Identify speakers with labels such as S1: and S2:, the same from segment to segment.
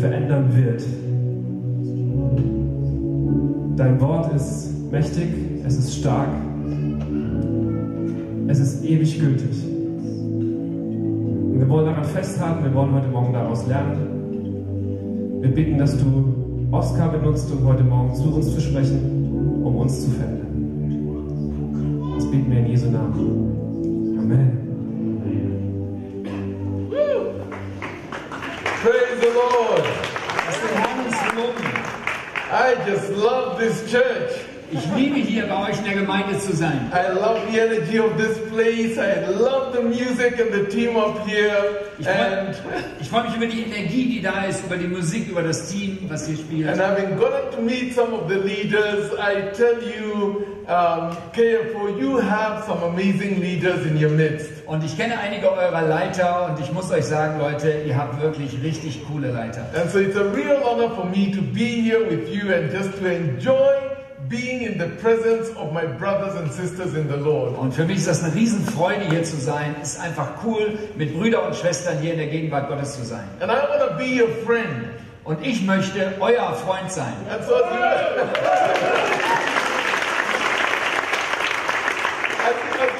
S1: verändern wird. Dein Wort ist mächtig, es ist stark, es ist ewig gültig. Und wir wollen daran festhalten, wir wollen heute Morgen daraus lernen. Wir bitten, dass du Oskar benutzt, um heute Morgen zu uns zu sprechen, um uns zu verändern. Das beten wir in Jesu Namen. Amen.
S2: I just love this church.
S3: Ich liebe hier bei euch in der Gemeinde zu sein.
S2: I love the energy of this place. I love the music and the team up here.
S3: Ich
S2: And,
S3: freue ich freu mich über die Energie, die da ist, über die Musik, über das Team, was hier spielt.
S2: and having gotten to meet some of the leaders, I tell you, um, KFO, you have some amazing leaders in your midst.
S3: Und ich kenne einige eurer Leiter und ich muss euch sagen, Leute, ihr habt wirklich richtig coole Leiter.
S2: And so it's a real honor for me to be here with you and just to enjoy being in the presence of my brothers and sisters in the Lord.
S3: Und für mich ist das eine Riesenfreude, hier zu sein. Es ist einfach cool, mit Brüdern und Schwestern hier in der Gegenwart Gottes zu sein.
S2: And I want to be your friend.
S3: Und ich möchte euer Freund sein.
S2: And so as you, as you, as you reflect on friendship this month, please remember me. I want to be your friend.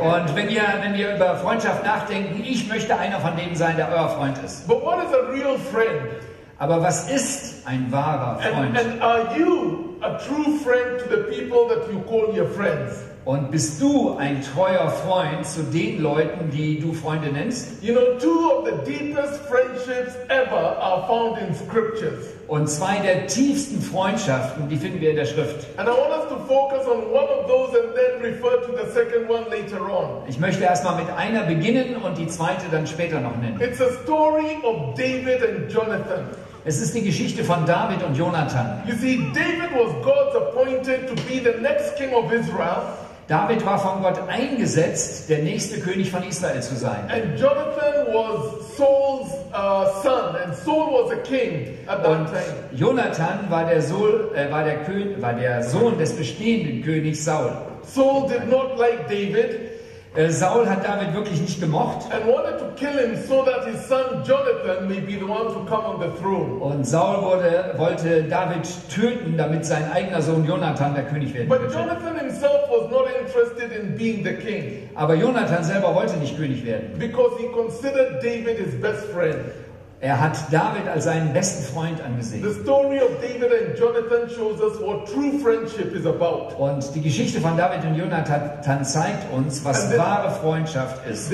S3: Und wenn wir, wenn wir über Freundschaft nachdenken, ich möchte einer von denen sein, der euer Freund ist.
S2: But what is a real friend?
S3: Aber was ist ein wahrer
S2: And,
S3: Freund?
S2: and are you a true friend to the people that you call your friends?
S3: Und bist du ein treuer Freund zu den Leuten, die du Freunde nennst?
S2: You know, two of the deepest friendships ever are found in scriptures.
S3: Und zwei der tiefsten Freundschaften, die finden wir in der Schrift.
S2: And I want us to focus on one of those and then refer to the second one later on.
S3: Ich möchte erstmal mit einer beginnen und die zweite dann später noch nennen.
S2: It's a story of David and Jonathan.
S3: Es ist die Geschichte von David und Jonathan.
S2: You see, David was God's appointed to be the next king of Israel,
S3: David war von Gott eingesetzt, der nächste König von Israel zu sein.
S2: and Jonathan was Saul's uh, son, and Saul was a king at that
S3: Und
S2: time.
S3: Jonathan war der, Sohn, äh, war, der Kön war der Sohn des bestehenden Königs Saul.
S2: Saul did not like David
S3: Saul hat David wirklich nicht gemocht
S2: so
S3: und Saul wurde, wollte David töten, damit sein eigener Sohn Jonathan der König werden
S2: But
S3: könnte.
S2: Jonathan himself was not interested in being the king
S3: Aber Jonathan selber wollte nicht König werden.
S2: because he considered David his best friend.
S3: Er hat David als seinen besten Freund
S2: The
S3: angesehen.
S2: story of David and Jonathan shows us what true friendship is about.
S3: Und die Geschichte von David und Jonathan zeigt uns, was
S2: then-
S3: wahre Freundschaft ist.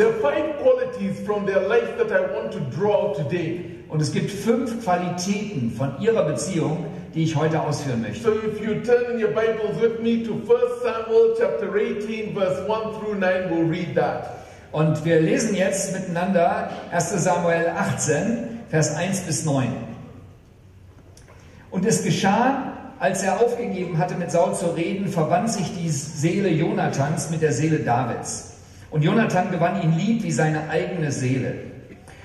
S3: Und es gibt fünf Qualitäten von ihrer Beziehung, die ich heute ausführen möchte.
S2: So if you turn in your Bibles with me to 1 Samuel chapter 18 verse 1 through 9, we'll read that.
S3: Und wir lesen jetzt miteinander 1 Samuel 18, Vers 1 bis 9. Und es geschah, als er aufgegeben hatte, mit Saul zu reden, verband sich die Seele Jonathans mit der Seele Davids. Und Jonathan gewann ihn lieb wie seine eigene Seele.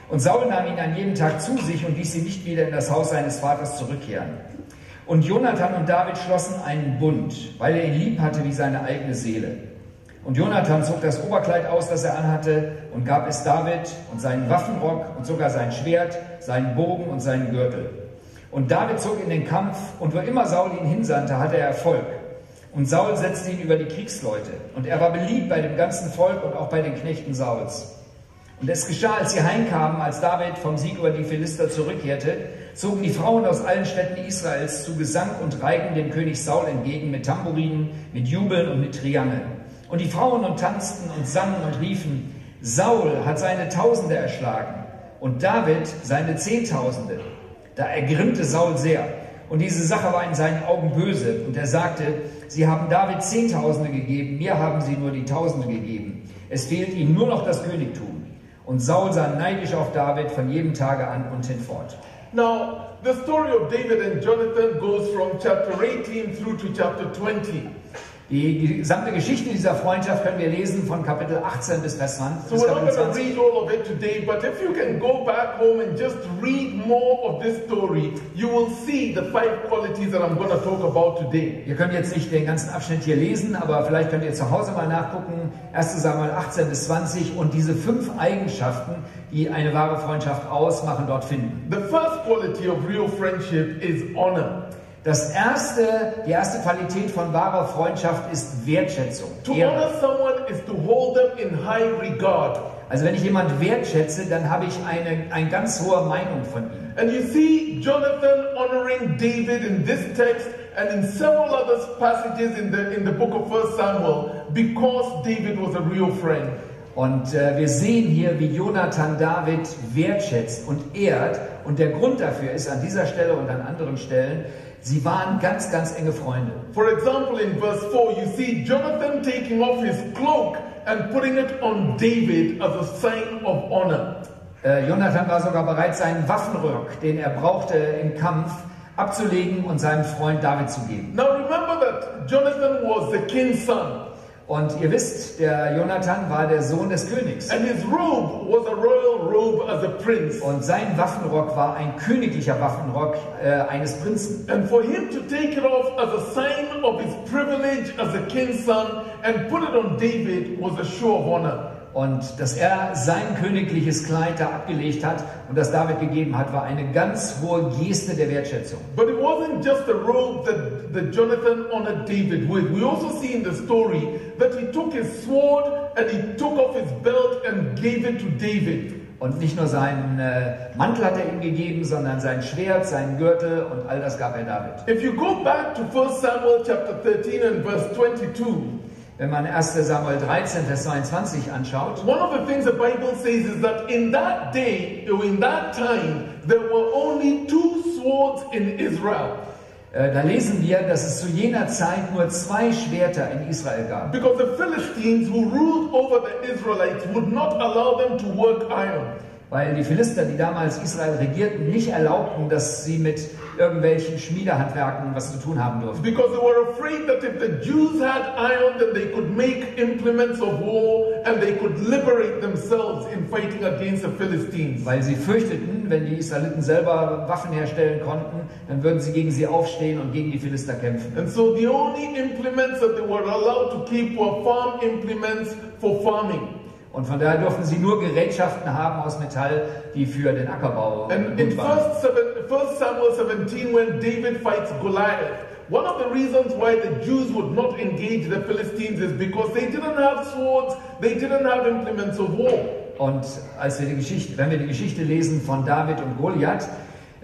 S3: Und Saul nahm ihn an jedem Tag zu sich und ließ ihn nicht wieder in das Haus seines Vaters zurückkehren. Und Jonathan und David schlossen einen Bund, weil er ihn lieb hatte wie seine eigene Seele. Und Jonathan zog das Oberkleid aus, das er anhatte, und gab es David und seinen Waffenrock und sogar sein Schwert, seinen Bogen und seinen Gürtel. Und David zog in den Kampf, und wo immer Saul ihn hinsandte, hatte er Erfolg. Und Saul setzte ihn über die Kriegsleute. Und er war beliebt bei dem ganzen Volk und auch bei den Knechten Sauls. Und es geschah, als sie heimkamen, als David vom Sieg über die Philister zurückkehrte, zogen die Frauen aus allen Städten Israels zu Gesang und Reigen dem König Saul entgegen mit Tamburinen, mit Jubeln und mit Triangeln. Und die Frauen und tanzten und sangen und riefen, Saul hat seine Tausende erschlagen und David seine Zehntausende. Da ergrimmte Saul sehr. Und diese Sache war in seinen Augen böse. Und er sagte, sie haben David Zehntausende gegeben, mir haben sie nur die Tausende gegeben. Es fehlt ihnen nur noch das Königtum. Und Saul sah neidisch auf David von jedem Tage an und hinfort.
S2: Now, the story of David and Jonathan goes from chapter 18 through to chapter 20.
S3: Die gesamte Geschichte dieser Freundschaft können wir lesen von Kapitel 18 bis Vers 20.
S2: So we're not
S3: Kapitel
S2: going to
S3: 20.
S2: read all of it today, but if you can go back home and just read more of this story, you will see the five qualities that I'm going to talk about today.
S3: Ihr könnt jetzt nicht den ganzen Abschnitt hier lesen, aber vielleicht könnt ihr zu Hause mal nachgucken. 1. Samuel 18 bis 20 und diese fünf Eigenschaften, die eine wahre Freundschaft ausmachen, dort finden.
S2: The first quality of real friendship is honor.
S3: Das erste, die erste Qualität von wahrer Freundschaft ist Wertschätzung.
S2: To honor someone is to hold them in high regard.
S3: Also wenn ich jemand wertschätze, dann habe ich eine, eine ganz hohe Meinung von ihm.
S2: And you see Jonathan honoring David in this text and in several other passages in the, in the book of 1 Samuel because David was a real friend.
S3: Und äh, wir sehen hier, wie Jonathan David wertschätzt und ehrt. Und der Grund dafür ist an dieser Stelle und an anderen Stellen, sie waren ganz, ganz enge Freunde.
S2: For example, in verse 4, you see Jonathan taking off his cloak and putting it on David as a sign of honor.
S3: Äh, Jonathan war sogar bereit, seinen Waffenrock, den er brauchte im Kampf, abzulegen und seinem Freund David zu geben.
S2: Now remember that Jonathan was the king's son,
S3: Und ihr wisst, der Jonathan war der Sohn des Königs.
S2: and his robe was a royal robe as a prince.
S3: Und sein Waffenrock war ein königlicher Waffenrock äh, eines Prinzen.
S2: And for him to take it off as a sign of his privilege as a king's son and put it on David was a show of honor.
S3: Und dass er sein königliches Kleid da abgelegt hat und das David gegeben hat, war eine ganz hohe Geste der Wertschätzung.
S2: But it wasn't just a robe that, that Jonathan honored David with. We also see in the story that he took his sword and he took off his belt and gave it to David.
S3: Und nicht nur seinen äh, Mantel hat er ihm gegeben, sondern sein Schwert, seinen Gürtel und all das gab er David.
S2: If you go back to 1 Samuel chapter 13 and verse 22,
S3: Wenn man 1. Samuel 13, Vers 22 anschaut,
S2: one of the things the Bible says is that in that day, in that time, there were only two swords in Israel.
S3: äh, da lesen wir, dass es zu jener Zeit nur zwei Schwerter in Israel gab.
S2: Because the Philistines who ruled over the Israelites would not allow them to work iron.
S3: Weil die Philister, die damals Israel regierten, nicht erlaubten, dass sie mit irgendwelchen Schmiedehandwerken was zu tun haben durften.
S2: Because they were afraid that if the Jews had iron, then they could make implements of war and they could liberate themselves in fighting against the Philistines.
S3: Weil sie fürchteten, wenn die Israeliten selber Waffen herstellen konnten, dann würden sie gegen sie aufstehen und gegen die Philister kämpfen.
S2: And so the only implements that they were allowed to keep were farm implements for farming.
S3: Und von daher durften sie nur Gerätschaften haben aus Metall, die für den Ackerbau
S2: And in
S3: gut waren.
S2: 1 Samuel 17, when David fights Goliath, one of the reasons why the Jews would not engage the Philistines is because they didn't have swords, they didn't have implements of war.
S3: Und als wir die Geschichte, wenn wir die Geschichte lesen von David und Goliath,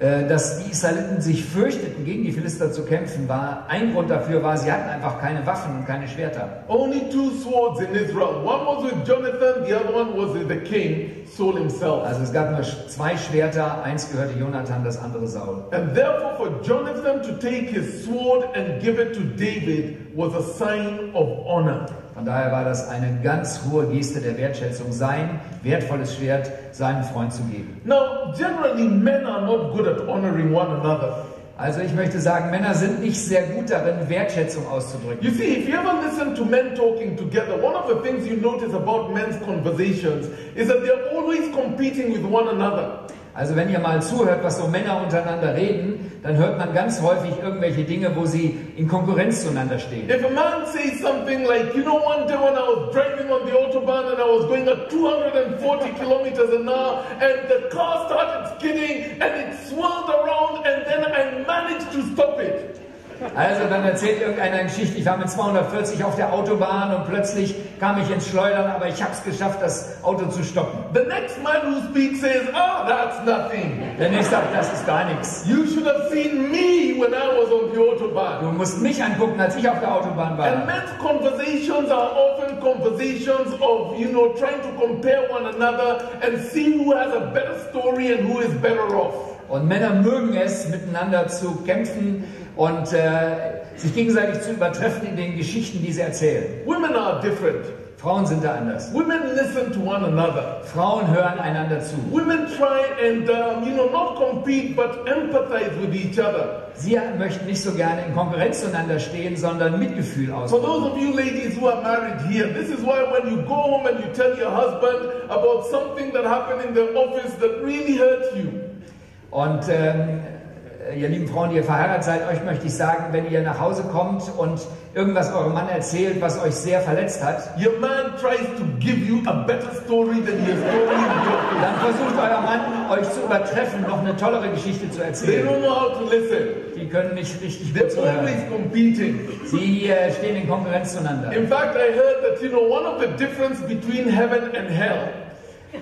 S3: dass die Israeliten sich fürchteten, gegen die Philister zu kämpfen, war ein Grund dafür war, sie hatten einfach keine Waffen und keine Schwerter.
S2: Only two swords in Israel. One was with Jonathan, the other one was with the king, Saul himself.
S3: Also es gab nur zwei Schwerter, eins gehörte Jonathan, das andere Saul.
S2: And therefore, for Jonathan to take his sword and give it to David was a sign of honor.
S3: Von daher war das eine ganz hohe Geste der Wertschätzung, sein wertvolles Schwert seinem Freund zu geben.
S2: Now, generally, men are not good at honoring one another.
S3: Also ich möchte sagen, Männer sind nicht sehr gut darin, Wertschätzung auszudrücken.
S2: You see, if you ever listen to men talking together, one of the things you notice about men's conversations is that they're always competing with one another.
S3: Also wenn ihr mal zuhört, was so Männer untereinander reden, dann hört man ganz häufig irgendwelche Dinge, wo sie in Konkurrenz zueinander stehen.
S2: If a man says something like, you know, one day when I was driving on the Autobahn and I was going at 240 kilometers an hour and the car started skidding and it swirled around and then I managed to stop it.
S3: Also dann erzählt irgendeiner eine Geschichte, ich war mit 240 auf der Autobahn und plötzlich kam ich ins Schleudern, aber ich habe es geschafft, das Auto zu stoppen.
S2: The next man who speaks says, oh, that's nothing.
S3: Der nächste sagt, das ist gar nichts.
S2: You should have seen me when I was on the Autobahn.
S3: Du musst mich angucken, als ich auf der Autobahn
S2: And
S3: war.
S2: men's conversations are often conversations of, you know, trying to compare one another and see who has a better story and who is better off.
S3: Und Männer mögen es, miteinander zu kämpfen und äh, sich gegenseitig zu übertreffen in den Geschichten, die sie erzählen.
S2: Women are different.
S3: Frauen sind da anders.
S2: Women listen to one another.
S3: Frauen hören einander zu.
S2: Women try and, um, you know, not compete, but empathize with each other.
S3: Sie möchten nicht so gerne in Konkurrenz zueinander stehen, sondern Mitgefühl
S2: For
S3: ausdrücken.
S2: those of you ladies who are married here, this is why when you go home and you tell your husband about something that happened in the office that really hurt you,
S3: Und ähm, ihr lieben Frauen, die ihr verheiratet seid, euch möchte ich sagen, wenn ihr nach Hause kommt und irgendwas eurem Mann erzählt, was euch sehr verletzt hat,
S2: your man tries to give you a better story than he has told you in the office.
S3: dann versucht euer Mann, euch zu übertreffen, noch eine tollere Geschichte zu
S2: They
S3: erzählen.
S2: don't know how to listen.
S3: Die können nicht richtig gut
S2: They're
S3: zuhören.
S2: always competing.
S3: Sie äh, stehen in Konkurrenz zueinander.
S2: In fact, I heard that, you know, one of the difference between heaven and hell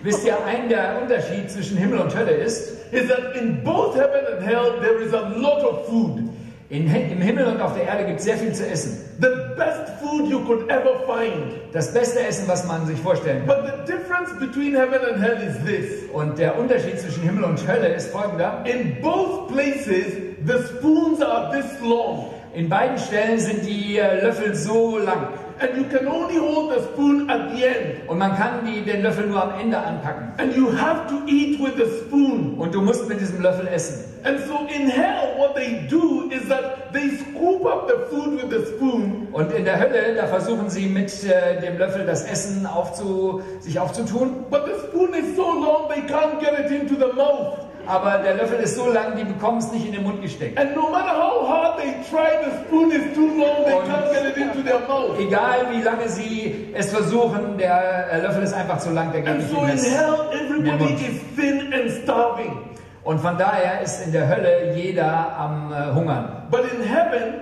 S3: Wisst ihr, ein der Unterschied zwischen Himmel und Hölle ist,
S2: is that in both heaven and hell there is a lot of food.
S3: in, im Himmel und auf der Erde gibt es sehr viel zu essen.
S2: The best food you could ever find.
S3: Das beste Essen, was man sich vorstellen kann.
S2: But the difference between heaven and hell is this.
S3: Und der Unterschied zwischen Himmel und Hölle ist folgender.
S2: In both places, the spoons are this long.
S3: In beiden Stellen sind die äh, Löffel so lang.
S2: And you can only hold the spoon at the end.
S3: Und man kann die, den Löffel nur am Ende anpacken.
S2: And you have to eat with the spoon.
S3: Und du musst mit diesem Löffel essen.
S2: And so in hell, what they do is that they scoop up the food with the spoon
S3: Und in der Hölle, da versuchen sie mit äh, dem Löffel das Essen aufzu, sich aufzutun.
S2: But the spoon is so long they can't get it into the mouth.
S3: Aber der Löffel ist so lang, die bekommen es nicht in den Mund gesteckt.
S2: And no matter how hard they try, the spoon is too long, they
S3: Und-
S2: can't get it into their mouth.
S3: Egal wie lange sie es versuchen, der äh, Löffel ist einfach zu lang, der geht
S2: And
S3: nicht
S2: so
S3: in
S2: in hell, everybody
S3: Mund.
S2: is thin and starving.
S3: Und von daher ist in der Hölle jeder am äh, Hungern.
S2: But in heaven,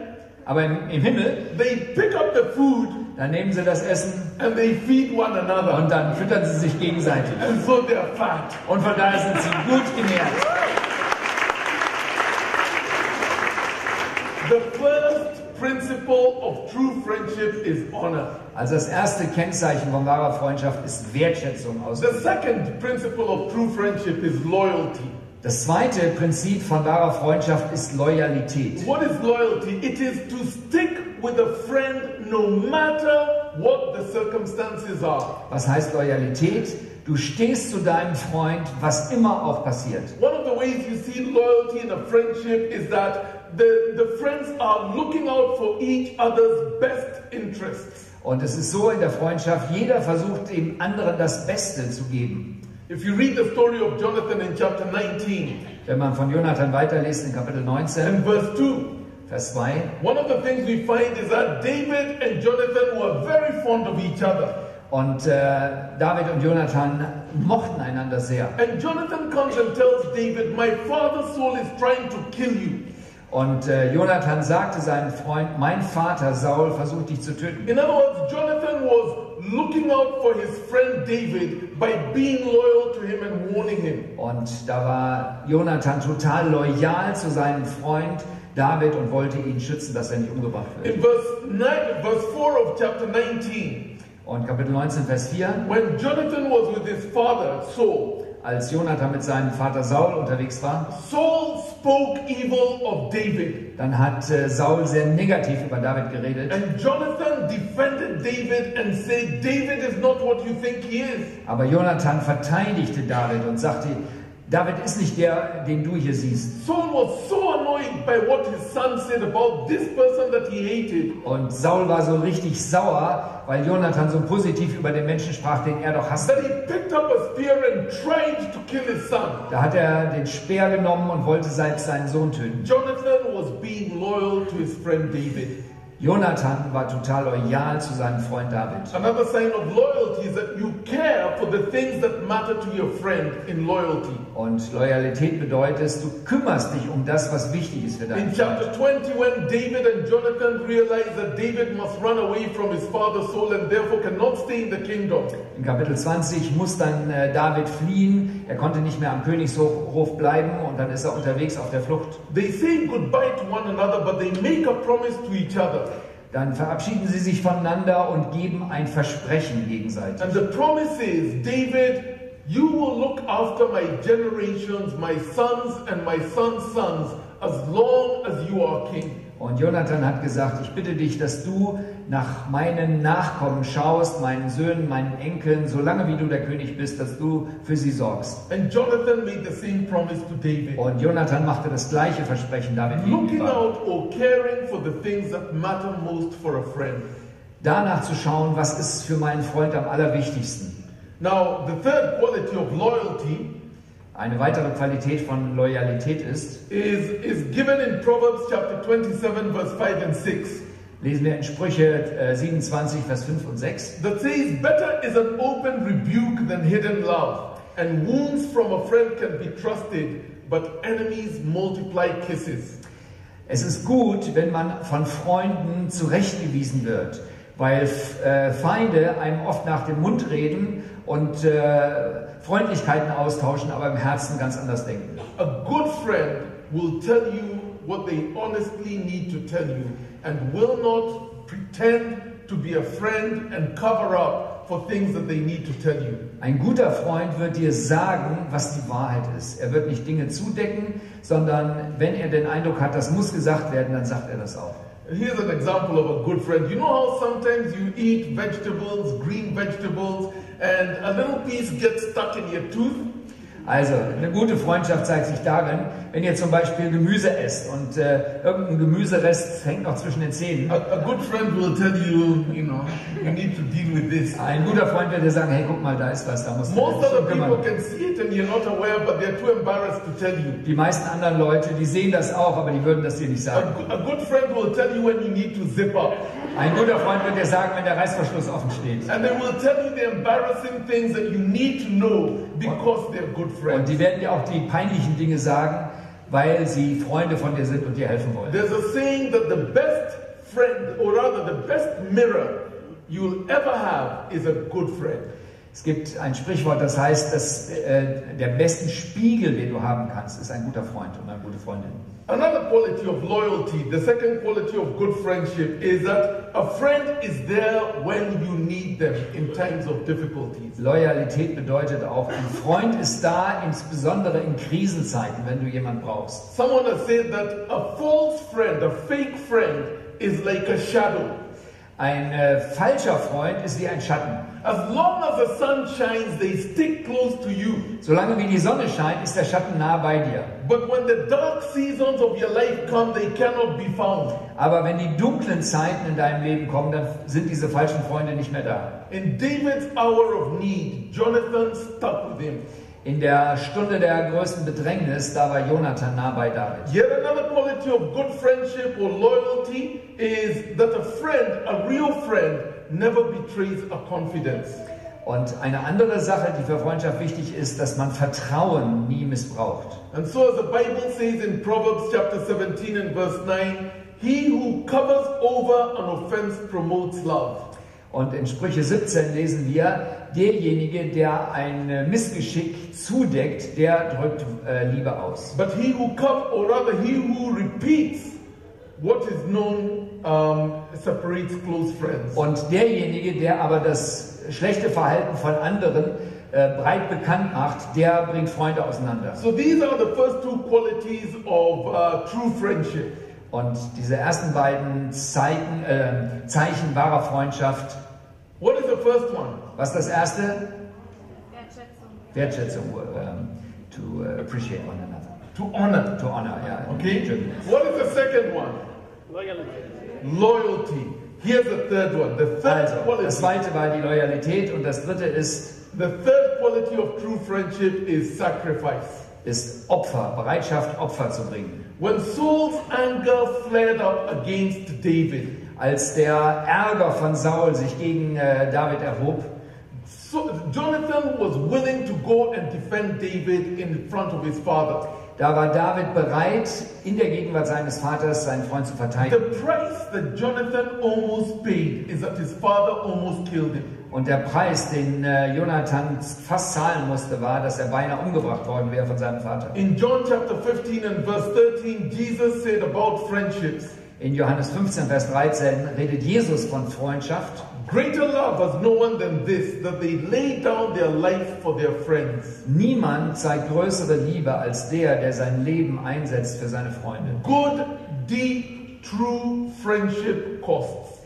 S3: Aber im, im Himmel,
S2: they pick up the food
S3: da nehmen sie das Essen
S2: and they feed one another.
S3: und dann füttern sie sich gegenseitig.
S2: And so they're fat.
S3: Und von daher sind sie gut genährt.
S2: The first principle of true friendship is honor.
S3: Also das erste Kennzeichen von wahrer Freundschaft ist Wertschätzung aus.
S2: The second principle of true friendship is loyalty.
S3: Das zweite Prinzip von wahrer Freundschaft ist Loyalität.
S2: What is loyalty? It is to stick with a friend no matter what the circumstances are.
S3: Was heißt Loyalität? Du stehst zu deinem Freund, was immer auch passiert.
S2: One of the ways you see loyalty in a friendship is that the, the friends are looking out for each other's best interests.
S3: Und es ist so in der Freundschaft, jeder versucht dem anderen das Beste zu geben.
S2: If you read the story of Jonathan in chapter 19
S3: Wenn man von Jonathan weiterliest in Kapitel 19,
S2: and verse 2,
S3: Vers 2,
S2: one of the things we find is that David and Jonathan were very fond of each other.
S3: und äh, David und Jonathan mochten einander sehr.
S2: And Jonathan comes and tells David, My father's soul is trying to kill you.
S3: Und äh, Jonathan sagte seinem Freund, mein Vater Saul versucht dich zu töten.
S2: In other words, Jonathan was looking out for his friend David by being loyal to him and warning him.
S3: Und da war Jonathan total loyal zu seinem Freund David und wollte ihn schützen, dass er nicht umgebracht wird.
S2: In verse 9, verse 4 of chapter 19,
S3: Und Kapitel 19, Vers 4,
S2: when Jonathan was with his father, Saul,
S3: als Jonathan mit seinem Vater Saul unterwegs war,
S2: Saul spoke evil of David.
S3: dann hat äh, Saul sehr negativ über David geredet.
S2: And Jonathan defended David and said, David is not what you think he is.
S3: Aber Jonathan verteidigte David und sagte, David ist nicht der, den du hier siehst.
S2: Saul was so annoyed by what his son said about this person that he hated
S3: Und Saul war so richtig sauer, weil Jonathan so positiv über den Menschen sprach, den er doch hasste.
S2: that he picked up a spear and tried to kill his son.
S3: Da hat er den Speer genommen und wollte selbst seinen Sohn töten.
S2: Jonathan was being loyal to his friend David.
S3: Jonathan war total loyal zu seinem Freund David.
S2: Another sign of loyalty is that you care for the things that matter to your friend in loyalty.
S3: Und Loyalität bedeutet, du kümmerst dich um das, was wichtig ist für deinen
S2: In
S3: Freund.
S2: chapter 20, when David and Jonathan realized that David must run away from his father Saul and therefore cannot stay in the kingdom,
S3: In Kapitel 20 muss dann äh, David fliehen. Er konnte nicht mehr am Königshof bleiben und dann ist er unterwegs auf der Flucht.
S2: they say goodbye to one another, but they make a promise to each other.
S3: Dann verabschieden sie sich voneinander und geben ein Versprechen gegenseitig.
S2: And the promise is, David, you will look after my generations, my sons and my sons' sons, as long as you are king.
S3: Und Jonathan hat gesagt, ich bitte dich, dass du nach meinen Nachkommen schaust, meinen Söhnen, meinen Enkeln, solange wie du der König bist, dass du für sie sorgst.
S2: And Jonathan made the same promise to David.
S3: Und Jonathan machte das gleiche Versprechen David
S2: Looking out or caring for the things that matter most for a friend.
S3: Danach zu schauen, was ist für meinen Freund am allerwichtigsten.
S2: Now, the third quality of loyalty
S3: Eine weitere Qualität von Loyalität ist,
S2: is, is given in Proverbs chapter 27, verse 5 and 6.
S3: lesen wir in Sprüche äh, 27, Vers 5 und 6.
S2: That says, Better is an open rebuke than hidden love, and wounds from a friend can be trusted, but enemies multiply kisses.
S3: Es ist gut, wenn man von Freunden zurechtgewiesen wird, weil äh, Feinde einem oft nach dem Mund reden und äh, Freundlichkeiten austauschen, aber im Herzen ganz anders denken.
S2: A good friend will tell you what they honestly need to tell you and will not pretend to be a friend and cover up for things that they need to tell you.
S3: Ein guter Freund wird dir sagen, was die Wahrheit ist. Er wird nicht Dinge zudecken, sondern wenn er den Eindruck hat, das muss gesagt werden, dann sagt er das auch.
S2: Here's an example of a good friend. You know how sometimes you eat vegetables, green vegetables, and a little piece gets stuck in your tooth?
S3: Also, eine gute Freundschaft zeigt sich darin, wenn ihr zum Beispiel Gemüse esst und äh, irgendein Gemüserest hängt noch zwischen den Zähnen.
S2: A, a good friend will tell you, you know, you need to deal with this.
S3: Ein guter Freund wird dir sagen, hey, guck mal, da ist was, da musst du
S2: Most other people can see it and you're not aware, but they're too embarrassed to tell you.
S3: Die meisten anderen Leute, die sehen das auch, aber die würden das dir nicht
S2: A,
S3: sagen.
S2: go- a good friend will tell you when you need to zip up.
S3: Ein guter Freund wird dir sagen, wenn der Reißverschluss offen steht.
S2: And they will tell you the embarrassing things that you need to know because they're good
S3: Und
S2: friends.
S3: die werden dir auch die peinlichen Dinge sagen, weil sie Freunde von dir sind und dir helfen wollen.
S2: There's a saying that the best friend, or rather the best mirror you'll ever have is a good friend.
S3: Es gibt ein Sprichwort, das heißt, dass äh, der besten Spiegel, den du haben kannst, ist ein guter Freund und eine gute Freundin.
S2: Another quality of loyalty, the second quality of good friendship, is that a friend is there when you need them in times of difficulties.
S3: Loyalität bedeutet auch, ein Freund ist da, insbesondere in Krisenzeiten, wenn du jemanden brauchst.
S2: Someone has said that a false friend, a fake friend, is like a shadow.
S3: Ein äh, falscher Freund ist wie ein Schatten.
S2: As long as the sun shines, they stick close to you.
S3: Solange wie die Sonne scheint, ist der Schatten nah bei dir.
S2: But when the dark seasons of your life come, they cannot be found.
S3: Aber wenn die dunklen Zeiten in deinem Leben kommen, dann sind diese falschen Freunde nicht mehr da.
S2: In David's hour of need, Jonathan stuck with him.
S3: In der Stunde der größten Bedrängnis, da war Jonathan nah bei David.
S2: Yet another quality of good friendship or loyalty is that a friend, a real friend, never betrays a confidence.
S3: Und eine andere Sache, die für Freundschaft wichtig ist, dass man Vertrauen nie missbraucht.
S2: And so, as the Bible says in Proverbs chapter 17 and verse 9, he who covers over an offense promotes love.
S3: Und in Sprüche 17 lesen wir, derjenige, der ein äh, Missgeschick zudeckt, der drückt äh, Liebe aus.
S2: But he who cover, or rather, he who repeats what is known um, separates close friends.
S3: Und derjenige, der aber das schlechte Verhalten von anderen äh, breit bekannt macht, der bringt Freunde auseinander.
S2: So these are the first two qualities of uh, true friendship.
S3: Und diese ersten beiden Zeichen, äh, Zeichen wahrer Freundschaft,
S2: What is the first one?
S3: was ist das erste?
S4: Wertschätzung.
S3: Wertschätzung, ähm, to äh, appreciate one another.
S2: To honor.
S3: To honor, ja.
S2: Okay? What is the second one? Loyalty. Here's the third one. The third
S3: Also, das
S2: quality.
S3: zweite war die Loyalität und das dritte ist,
S2: The third quality of true friendship is sacrifice.
S3: ist Opfer, Bereitschaft, Opfer zu bringen.
S2: When Saul's anger flared up against David,
S3: Als der Ärger von Saul sich gegen äh, David erhob,
S2: so Jonathan was willing to go and defend David in front of his father.
S3: da war David bereit, in der Gegenwart seines Vaters seinen Freund zu verteidigen.
S2: The price that Jonathan almost paid is that his father almost killed him.
S3: Und der Preis, den äh, Jonathan fast zahlen musste, war, dass er beinahe umgebracht worden wäre von seinem Vater.
S2: In John chapter 15 and verse 13, Jesus said about friendships,
S3: In Johannes 15, Vers 13 redet Jesus von Freundschaft.
S2: Greater love has no one than this, that they lay down their life for their friends.
S3: Niemand zeigt größere Liebe als der, der sein Leben einsetzt für seine Freunde.
S2: Good deep true friendship costs.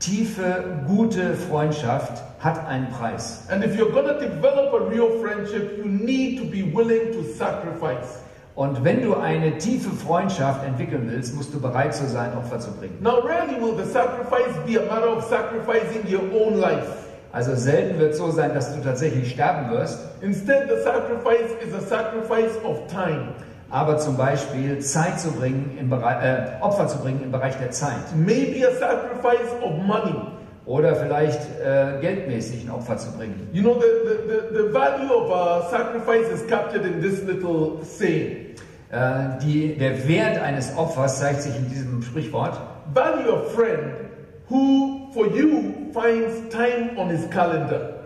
S3: Tiefe, gute Freundschaft hat einen Preis.
S2: And if you're going to develop a real friendship, you need to be willing to sacrifice.
S3: Und wenn du eine tiefe Freundschaft entwickeln willst, musst du bereit zu sein, Opfer zu bringen.
S2: Now, rarely will the sacrifice be a matter of sacrificing your own life.
S3: Also selten wird es so sein, dass du tatsächlich sterben wirst,
S2: Instead, the sacrifice is a sacrifice of time.
S3: Aber zum Beispiel Zeit zu bringen, im Bereich, äh, Opfer zu bringen im Bereich der Zeit.
S2: Maybe a sacrifice of money.
S3: Oder vielleicht äh, geldmäßig ein Opfer zu bringen.
S2: You know, the, the, the, the value of uh, sacrifice is captured in this little saying.
S3: Äh, die, der Wert eines Opfers zeigt sich in diesem Sprichwort.
S2: Value a friend who, for you, finds time on his calendar.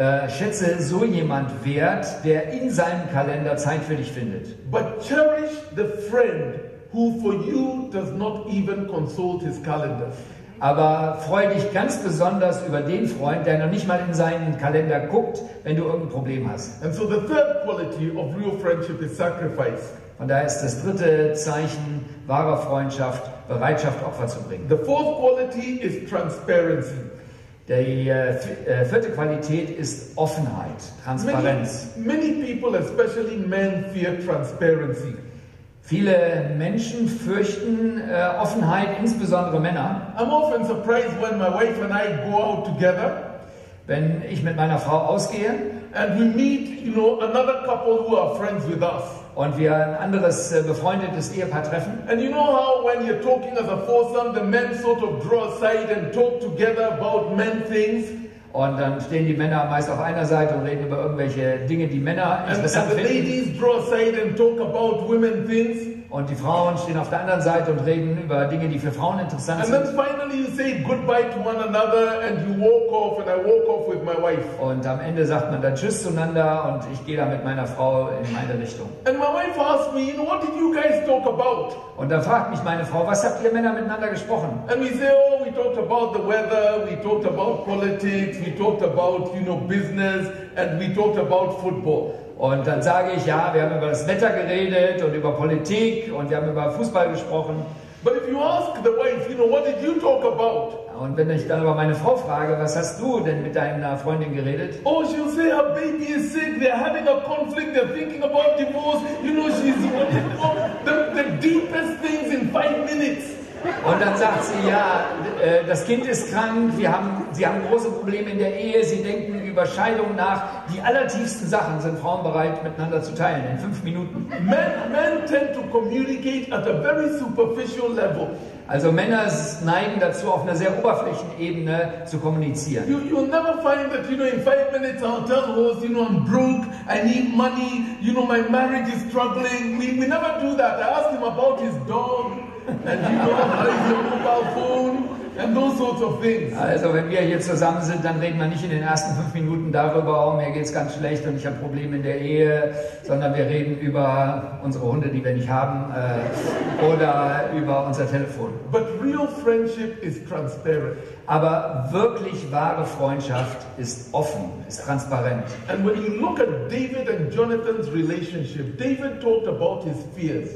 S3: Äh, schätze so jemand wert, der in seinem Kalender Zeit für dich findet.
S2: But cherish the friend who, for you, does not even consult his calendar.
S3: Aber freue dich ganz besonders über den Freund, der noch nicht mal in seinen Kalender guckt, wenn du irgendein Problem hast.
S2: And so the third quality of real friendship is sacrifice.
S3: Von daher ist das dritte Zeichen wahrer Freundschaft Bereitschaft, Opfer zu bringen.
S2: The fourth quality is transparency.
S3: Die äh, äh, vierte Qualität ist Offenheit, Transparenz.
S2: Many, many people, especially men, fear transparency.
S3: Viele Menschen fürchten äh, Offenheit, insbesondere Männer.
S2: I'm often surprised when my wife and I go out together
S3: Wenn ich mit meiner Frau ausgehe
S2: and we meet, you know, another couple who are friends with us.
S3: Und wir ein anderes äh, befreundetes Ehepaar treffen,
S2: And you know how when you're talking as a foursome, the men sort of draw aside and talk together about men things,
S3: und dann stehen die Männer meist auf einer Seite und reden über irgendwelche Dinge, die Männer
S2: and,
S3: interessant
S2: and the
S3: finden.
S2: ladies draw aside and talk about women things.
S3: Und die Frauen stehen auf der anderen Seite und reden über Dinge, die für Frauen interessant sind.
S2: finally you say goodbye to one another and you walk off, and I walk off with my wife.
S3: Und am Ende sagt man dann Tschüss zueinander und ich gehe dann mit meiner Frau in meine Richtung.
S2: And my wife asked me, you know, what did you guys talk about?
S3: Und dann fragt mich meine Frau, was habt ihr Männer miteinander gesprochen?
S2: And we say, oh, we talked about the weather, we talked about politics, we talked about, you know, business, and we talked about football.
S3: Und dann sage ich, ja, wir haben über das Wetter geredet und über Politik und wir haben über Fußball gesprochen.
S2: But if you ask the wife, you know, what did you talk about?
S3: Und wenn ich dann aber meine Frau frage, was hast du denn mit deiner Freundin geredet?
S2: Oh, she'll say her baby is sick, they're having a conflict, they're thinking about divorce. You know, she's the, the deepest things in five minutes.
S3: Und dann sagt sie, ja, äh, das Kind ist krank, wir haben, sie haben große Probleme in der Ehe, sie denken über Scheidung nach. Die allertiefsten Sachen sind Frauen bereit miteinander zu teilen in fünf Minuten.
S2: Men, men tend to communicate at a very superficial level.
S3: Also Männer neigen dazu, auf einer sehr Oberflächenebene zu kommunizieren.
S2: You, you'll never find that, you know, in five minutes I'll tell Rose, you know, I'm broke, I need money, you know, my marriage is struggling. We, we never do that. I ask him about his dog
S3: Also wenn wir hier zusammen sind, dann reden wir nicht in den ersten fünf Minuten darüber, oh, mir geht's ganz schlecht und ich habe Probleme in der Ehe, sondern wir reden über unsere Hunde, die wir nicht haben, äh, oder über unser Telefon.
S2: But real friendship is transparent.
S3: Aber wirklich wahre Freundschaft ist offen, ist transparent.
S2: And when you look at David and Jonathan's relationship, David talked about his fears.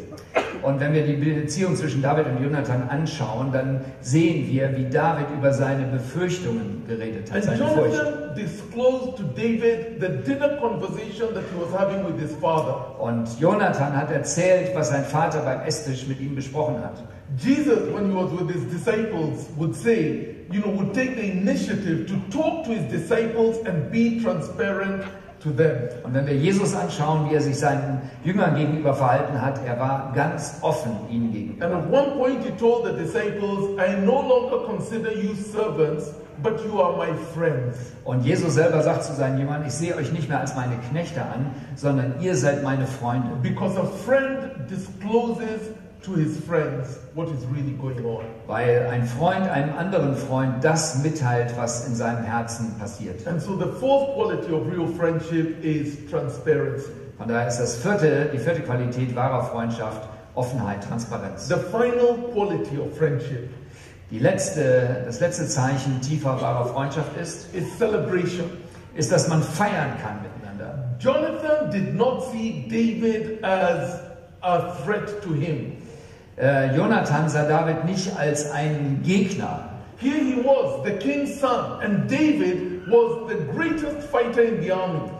S3: Und wenn wir die Beziehung zwischen David und Jonathan anschauen, dann sehen wir, wie David über seine Befürchtungen geredet hat,
S2: And
S3: seine Furcht.
S2: Jonathan disclosed to David the dinner conversation that he was having with his father.
S3: Und Jonathan hat erzählt, was sein Vater beim Esstisch mit ihm besprochen hat.
S2: Jesus, when he was with his disciples, would say, you know, would take the initiative to talk to his disciples and be transparent to them.
S3: Und wenn wir Jesus anschauen, wie er sich seinen Jüngern gegenüber verhalten hat, er war ganz offen ihnen gegenüber.
S2: And at one point, he told the disciples, I no longer consider you servants, but you are my friends.
S3: Und Jesus selber sagt zu seinen Jüngern, ich sehe euch nicht mehr als meine Knechte an, sondern ihr seid meine Freunde.
S2: Because a friend discloses to his friends what is really going on.
S3: Weil ein Freund einem anderen Freund das mitteilt, was in seinem Herzen passiert.
S2: And so the fourth quality of real friendship is transparency.
S3: Von daher ist das vierte, die vierte Qualität wahrer Freundschaft Offenheit, Transparenz.
S2: The final quality of friendship
S3: Die letzte, das letzte Zeichen tiefer wahrer Freundschaft ist,
S2: is celebration.
S3: ist, dass man feiern kann miteinander.
S2: Jonathan did not see David as a threat to him.
S3: Äh, Jonathan sah David nicht als einen Gegner.
S2: Here he was, the king's son, and David was the greatest fighter in the army.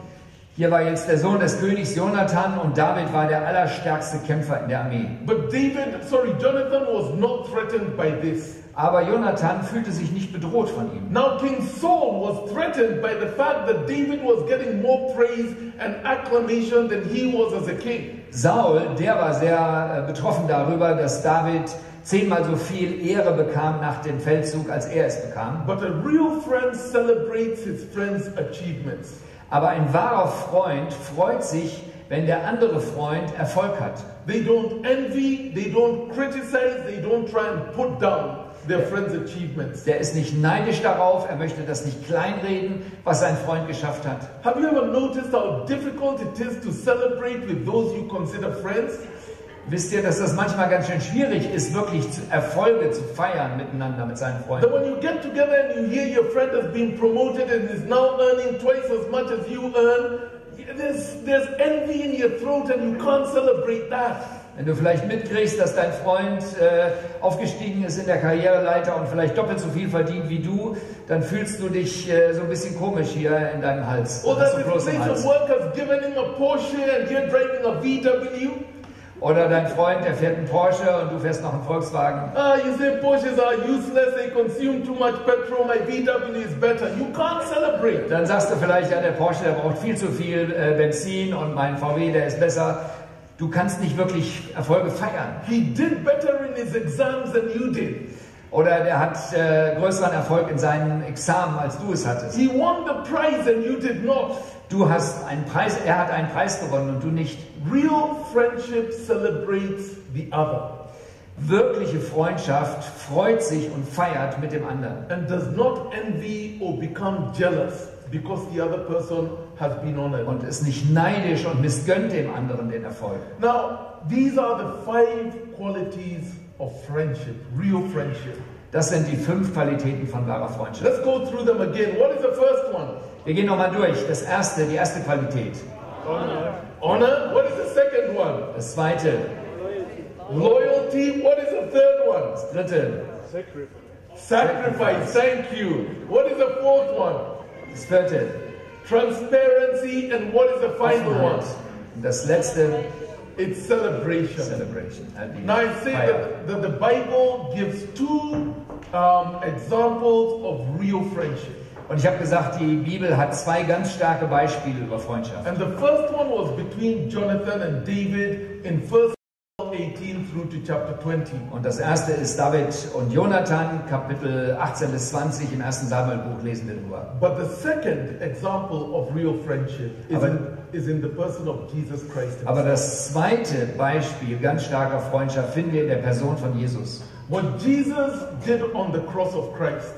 S3: Hier war jetzt der Sohn des Königs Jonathan und David war der allerstärkste Kämpfer in der Armee.
S2: But David, sorry, Jonathan was not threatened by this.
S3: Aber Jonathan fühlte sich nicht bedroht von ihm.
S2: Now, King Saul was threatened by the fact that David was getting more praise and acclamation than he was as a king.
S3: Saul, der war sehr äh, betroffen darüber, dass David zehnmal so viel Ehre bekam nach dem Feldzug, als er es bekam.
S2: But a real friend celebrates his friend's achievements.
S3: Aber ein wahrer Freund freut sich, wenn der andere Freund Erfolg hat.
S2: They don't envy, they don't criticize, they don't try and put down.
S3: Der ist nicht neidisch darauf, er möchte das nicht kleinreden, was sein Freund geschafft hat.
S2: Have you ever noticed how difficult it is to celebrate with those you consider friends?
S3: Wisst ihr, dass das manchmal ganz schön schwierig ist, wirklich Erfolge zu feiern miteinander mit seinen
S2: That
S3: Freunden?
S2: when you get together and you hear your friend has been promoted and is now earning twice as much as you earn, there's, there's envy in your throat and you can't celebrate that.
S3: Wenn du vielleicht mitkriegst, dass dein Freund äh, aufgestiegen ist in der Karriereleiter und vielleicht doppelt so viel verdient wie du, dann fühlst du dich äh, so ein bisschen komisch hier in deinem Hals. Oder dein Freund, der fährt einen Porsche und du fährst noch einen Volkswagen.
S2: Ah, you say Porsches are useless, they consume too much petrol, my VW is better. You can't celebrate.
S3: Dann sagst du vielleicht, ja, der Porsche, der braucht viel zu viel äh, Benzin und mein VW, der ist besser. Du kannst nicht wirklich Erfolge feiern.
S2: He did better in his exams than you did.
S3: Oder der hat äh, größeren Erfolg in seinen Examen, als du es hattest.
S2: He won the prize and you did not.
S3: Du hast einen Preis, er hat einen Preis gewonnen und du nicht.
S2: Real friendship celebrates the other
S3: Wirkliche Freundschaft freut sich und feiert mit dem anderen
S2: and does not envy or become jealous because the other person has been honored.
S3: und ist nicht neidisch und missgönnt dem anderen den Erfolg.
S2: Now, these are the five qualities of friendship, real friendship.
S3: Das sind die fünf Qualitäten von wahrer Freundschaft.
S2: Let's go through them again. What is the first one?
S3: Wir gehen nochmal durch. Das erste, die erste Qualität.
S2: Honor. Honor. What is the second one?
S3: Das zweite,
S2: Loyalty. What is the third one?
S3: das dritte,
S2: Sacrifice. Thank you. What is the fourth one?
S3: Das
S2: Transparency. And what is the final one?
S3: Das letzte,
S2: It's celebration.
S3: Celebration.
S2: Now I say that, that the Bible gives two um, examples of real friendship.
S3: Und ich habe gesagt, die Bibel hat zwei ganz starke Beispiele über Freundschaft.
S2: And the first one was between Jonathan and David in 1 Samuel 18 through to chapter 20.
S3: Und das erste ist David und Jonathan, Kapitel 18 bis 20 im ersten Samuelbuch lesen wir drüber.
S2: But the second example of real friendship is,
S3: Aber-
S2: in, is in the person of Jesus Christ. himself.
S3: Aber das zweite Beispiel ganz starker Freundschaft finden wir in der Person von Jesus.
S2: What Jesus did on the cross of Christ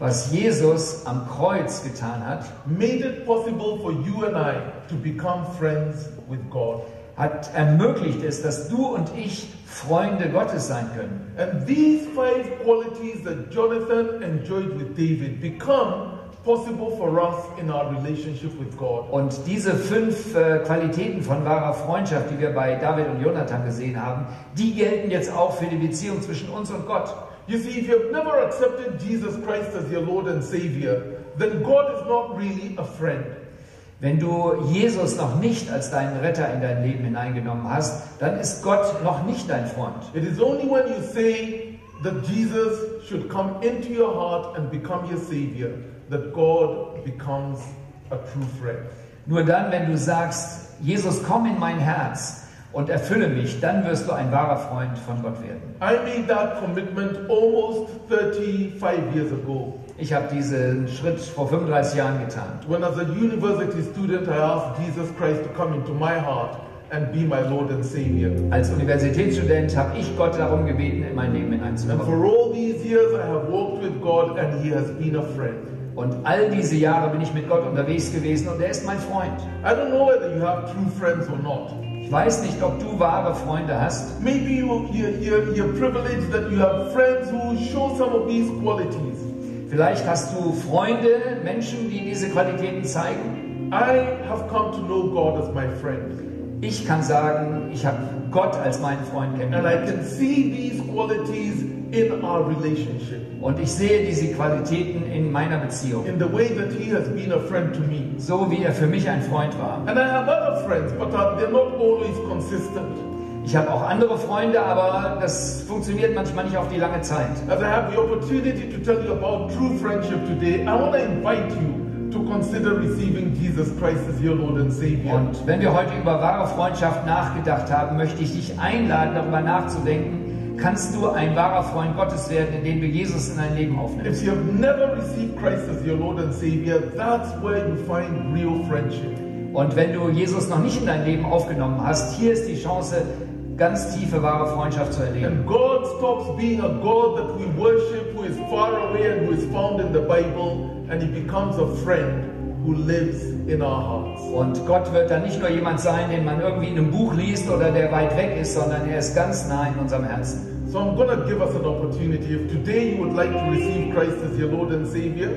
S3: Was Jesus am Kreuz getan hat,
S2: made it possible for you and I to become friends with God.
S3: Hat ermöglicht es, dass du und ich Freunde Gottes sein können.
S2: And these five qualities that Jonathan enjoyed with David become possible for us in our relationship with God.
S3: Und diese fünf äh, Qualitäten von wahrer Freundschaft, die wir bei David und Jonathan gesehen haben, die gelten jetzt auch für die Beziehung zwischen uns und Gott.
S2: You see, if you've never accepted Jesus Christ as your Lord and Savior, then God is not really a friend.
S3: Wenn du Jesus noch nicht als deinen Retter in dein Leben hineingenommen hast, dann ist Gott noch nicht dein Freund.
S2: It is only when you say that Jesus should come into your heart and become your Savior that God becomes a true friend.
S3: Nur dann, wenn du sagst, Jesus, komm in mein Herz und erfülle mich, dann wirst du ein wahrer Freund von Gott werden.
S2: I made that commitment almost 35 years ago.
S3: Ich habe diesen Schritt vor 35 Jahren getan.
S2: When, as a university student, I asked Jesus Christ to come into my heart and be my Lord and Savior.
S3: Als Universitätsstudent habe ich Gott darum gebeten, in mein Leben
S2: And
S3: hineinzukommen.
S2: for all these years, I have walked with God, and He has been a friend.
S3: Und all diese Jahre bin ich mit Gott unterwegs gewesen und er ist mein Freund.
S2: I don't know whether you have true friends or not.
S3: Ich weiß nicht, ob du wahre Freunde hast.
S2: Maybe you, you're, you're, you're privileged that you have friends who show some of these qualities.
S3: Vielleicht hast du Freunde, Menschen, die diese Qualitäten zeigen.
S2: I have come to know God as my friend.
S3: ich kann sagen, ich habe Gott als meinen Freund
S2: And I
S3: kennengelernt.
S2: can see these qualities in our relationship,
S3: Und ich sehe diese Qualitäten in meiner Beziehung.
S2: in the way that He has been a friend to me.
S3: So wie er für mich ein Freund war.
S2: And I have other friends, but uh, they're not always consistent.
S3: Ich habe auch andere Freunde, aber das funktioniert manchmal nicht auf die lange Zeit.
S2: As I have the opportunity to tell you about true friendship today, I want to invite you to consider receiving Jesus Christ as your Lord and Savior.
S3: Und wenn wir heute über wahre Freundschaft nachgedacht haben, möchte ich dich einladen, darüber nachzudenken. Kannst du ein wahrer Freund Gottes werden, indem du Jesus in dein Leben aufnimmst?
S2: If you have never received Christ as your Lord and Savior, that's where you find real friendship.
S3: Und wenn du Jesus noch nicht in dein Leben aufgenommen hast, hier ist die Chance, ganz tiefe wahre Freundschaft zu erleben.
S2: And God stops being a God that we worship, who is far away and who is found in the Bible, and He becomes a friend who lives in our hearts.
S3: Und Gott wird dann nicht nur jemand sein, den man irgendwie in einem Buch liest oder der weit weg ist, sondern er ist ganz nah in unserem Herzen.
S2: So I'm going to give us an opportunity. If today you would like to receive Christ as your Lord and Savior,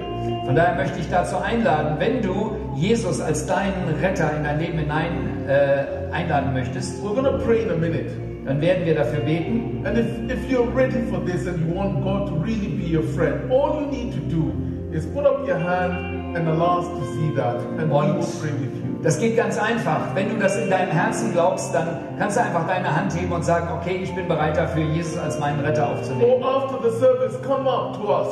S3: Von daher möchte ich dazu einladen, wenn du Jesus als deinen Retter in dein Leben hinein äh, einladen möchtest,
S2: we're to pray in a minute.
S3: dann werden wir dafür beten.
S2: And if, if you're ready for this and you want God to really be your friend, all you need to do is put up your hand and allow us to see that, and we
S3: Und
S2: will pray with you.
S3: das geht ganz einfach. Wenn du das in deinem Herzen glaubst, dann kannst du einfach deine Hand heben und sagen, okay, ich bin bereit dafür, Jesus als meinen Retter aufzunehmen.
S2: Or after the service, come up to us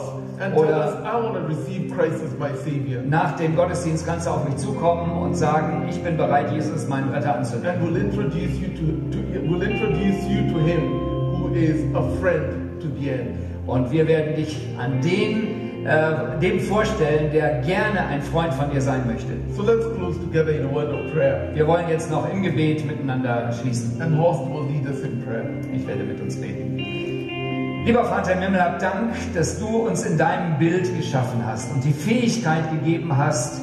S3: Oder-
S2: us, I want to receive Christ as my Savior.
S3: Nach dem Gottesdienst kannst du auf mich zukommen und sagen, ich bin bereit, Jesus meinen Retter anzunehmen.
S2: And we'll introduce you to, to we'll introduce you to Him who is a friend to the end.
S3: Und wir werden dich an den, äh, dem vorstellen, der gerne ein Freund von dir sein möchte.
S2: So let's close together in a word of prayer.
S3: Wir wollen jetzt noch im Gebet miteinander schließen.
S2: And Horst will lead us in prayer.
S3: Ich werde mit uns beten. Lieber Vater im Himmel, hab Dank, dass du uns in deinem Bild geschaffen hast und die Fähigkeit gegeben hast,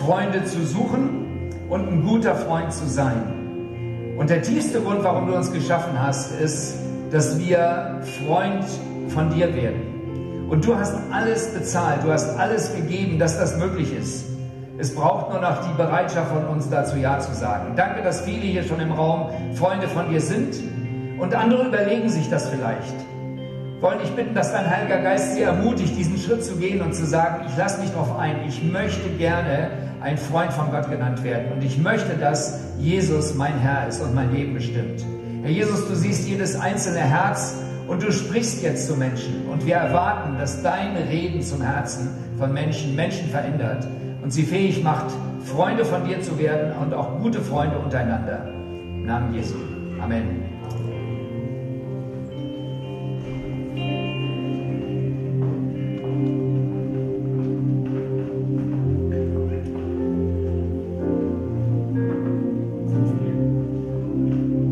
S3: Freunde zu suchen und ein guter Freund zu sein. Und der tiefste Grund, warum du uns geschaffen hast, ist, dass wir Freund von dir werden. Und du hast alles bezahlt, du hast alles gegeben, dass das möglich ist. Es braucht nur noch die Bereitschaft von uns dazu Ja zu sagen. Danke, dass viele hier schon im Raum Freunde von dir sind und andere überlegen sich das vielleicht. Wollen dich bitten, dass dein Heiliger Geist sie ermutigt, diesen Schritt zu gehen und zu sagen, ich lasse mich darauf ein, ich möchte gerne ein Freund von Gott genannt werden und ich möchte, dass Jesus mein Herr ist und mein Leben bestimmt. Herr Jesus, du siehst jedes einzelne Herz und du sprichst jetzt zu Menschen und wir erwarten, dass dein Reden zum Herzen von Menschen Menschen verändert und sie fähig macht, Freunde von dir zu werden und auch gute Freunde untereinander. Im Namen Jesu. Amen.